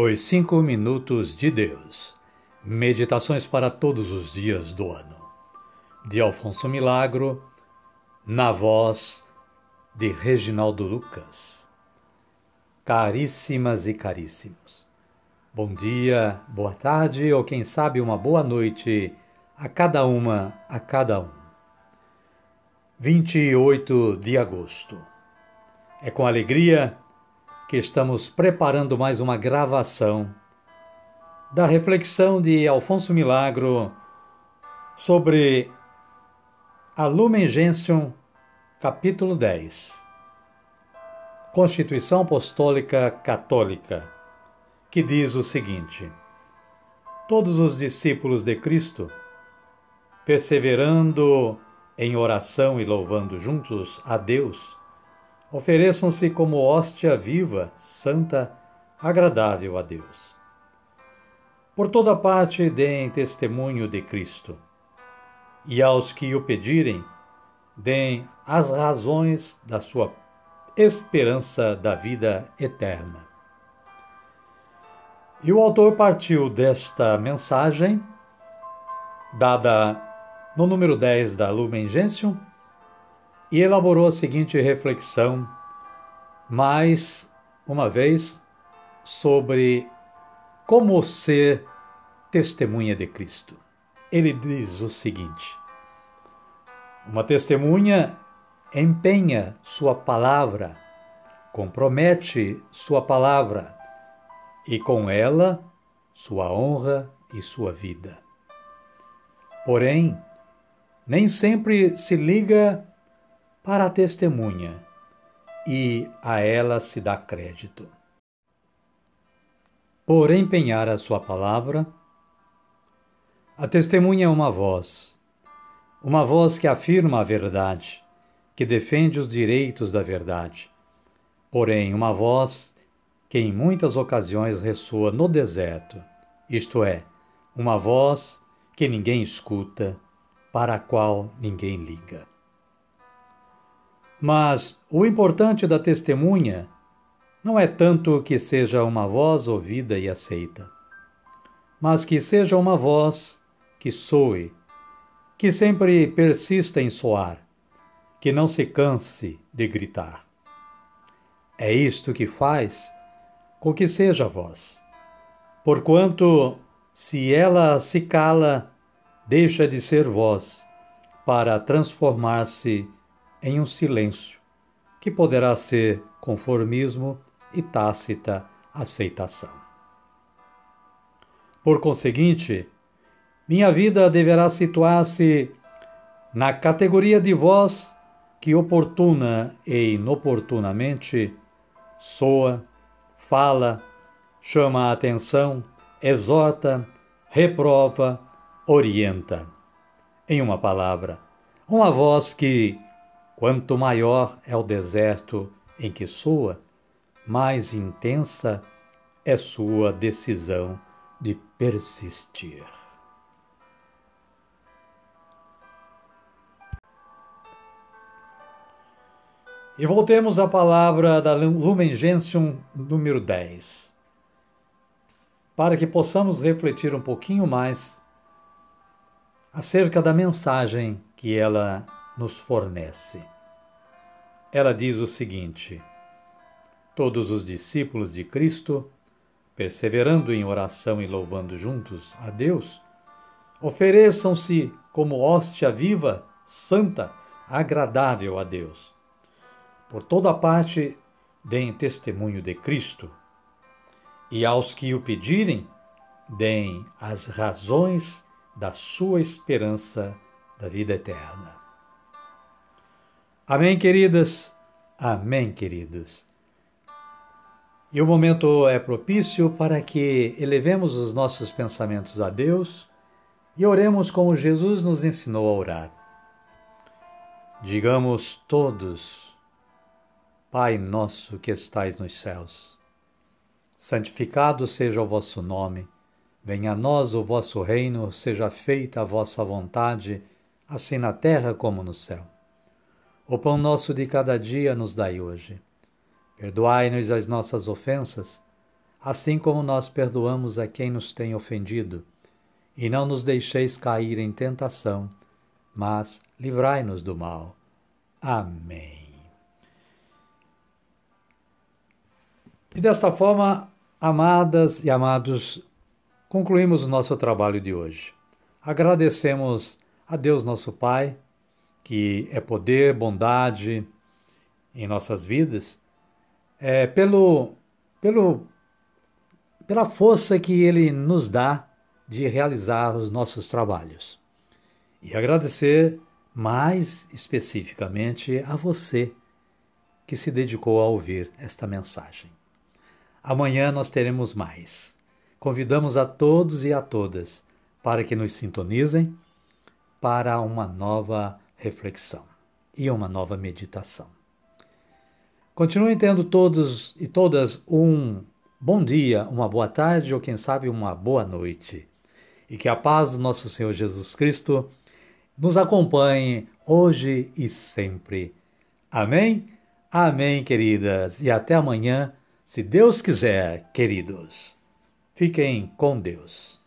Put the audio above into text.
Os Cinco Minutos de Deus Meditações para todos os dias do ano. De Alfonso Milagro, na voz de Reginaldo Lucas. Caríssimas e caríssimos, bom dia, boa tarde ou quem sabe uma boa noite a cada uma, a cada um. 28 de agosto. É com alegria que estamos preparando mais uma gravação da reflexão de Alfonso Milagro sobre a Lumen Gentium, capítulo 10. Constituição Apostólica Católica, que diz o seguinte: Todos os discípulos de Cristo, perseverando em oração e louvando juntos a Deus, ofereçam-se como hóstia viva, santa, agradável a Deus. Por toda parte deem testemunho de Cristo, e aos que o pedirem, deem as razões da sua esperança da vida eterna. E o autor partiu desta mensagem, dada no número 10 da Lumen Gentium, e elaborou a seguinte reflexão, mais uma vez, sobre como ser testemunha de Cristo. Ele diz o seguinte: uma testemunha empenha sua palavra, compromete sua palavra e com ela sua honra e sua vida. Porém, nem sempre se liga para a testemunha e a ela se dá crédito. Por empenhar a sua palavra, a testemunha é uma voz, uma voz que afirma a verdade, que defende os direitos da verdade, porém, uma voz que em muitas ocasiões ressoa no deserto, isto é, uma voz que ninguém escuta, para a qual ninguém liga. Mas o importante da testemunha não é tanto que seja uma voz ouvida e aceita, mas que seja uma voz que soe, que sempre persista em soar, que não se canse de gritar. É isto que faz com que seja voz. Porquanto, se ela se cala, deixa de ser voz, para transformar-se em um silêncio, que poderá ser conformismo e tácita aceitação. Por conseguinte, minha vida deverá situar-se na categoria de voz que oportuna e inoportunamente soa, fala, chama a atenção, exorta, reprova, orienta. Em uma palavra, uma voz que Quanto maior é o deserto em que soa, mais intensa é sua decisão de persistir. E voltemos à palavra da Lumen Gentium número 10, para que possamos refletir um pouquinho mais acerca da mensagem que ela nos fornece. Ela diz o seguinte: Todos os discípulos de Cristo, perseverando em oração e louvando juntos a Deus, ofereçam-se como hóstia viva, santa, agradável a Deus. Por toda parte, deem testemunho de Cristo. E aos que o pedirem, deem as razões da sua esperança da vida eterna. Amém, queridas? Amém, queridos. E o momento é propício para que elevemos os nossos pensamentos a Deus e oremos como Jesus nos ensinou a orar. Digamos todos: Pai nosso que estais nos céus, santificado seja o vosso nome, venha a nós o vosso reino, seja feita a vossa vontade, assim na terra como no céu. O pão nosso de cada dia nos dai hoje. Perdoai-nos as nossas ofensas, assim como nós perdoamos a quem nos tem ofendido. E não nos deixeis cair em tentação, mas livrai-nos do mal. Amém. E desta forma, amadas e amados, concluímos o nosso trabalho de hoje. Agradecemos a Deus nosso Pai, que é poder, bondade em nossas vidas, é, pelo, pelo pela força que Ele nos dá de realizar os nossos trabalhos. E agradecer mais especificamente a você que se dedicou a ouvir esta mensagem. Amanhã nós teremos mais. Convidamos a todos e a todas para que nos sintonizem para uma nova reflexão e uma nova meditação. Continuem tendo todos e todas um bom dia, uma boa tarde ou quem sabe uma boa noite. E que a paz do nosso Senhor Jesus Cristo nos acompanhe hoje e sempre. Amém? Amém, queridas. E até amanhã, se Deus quiser, queridos. Fiquem com Deus.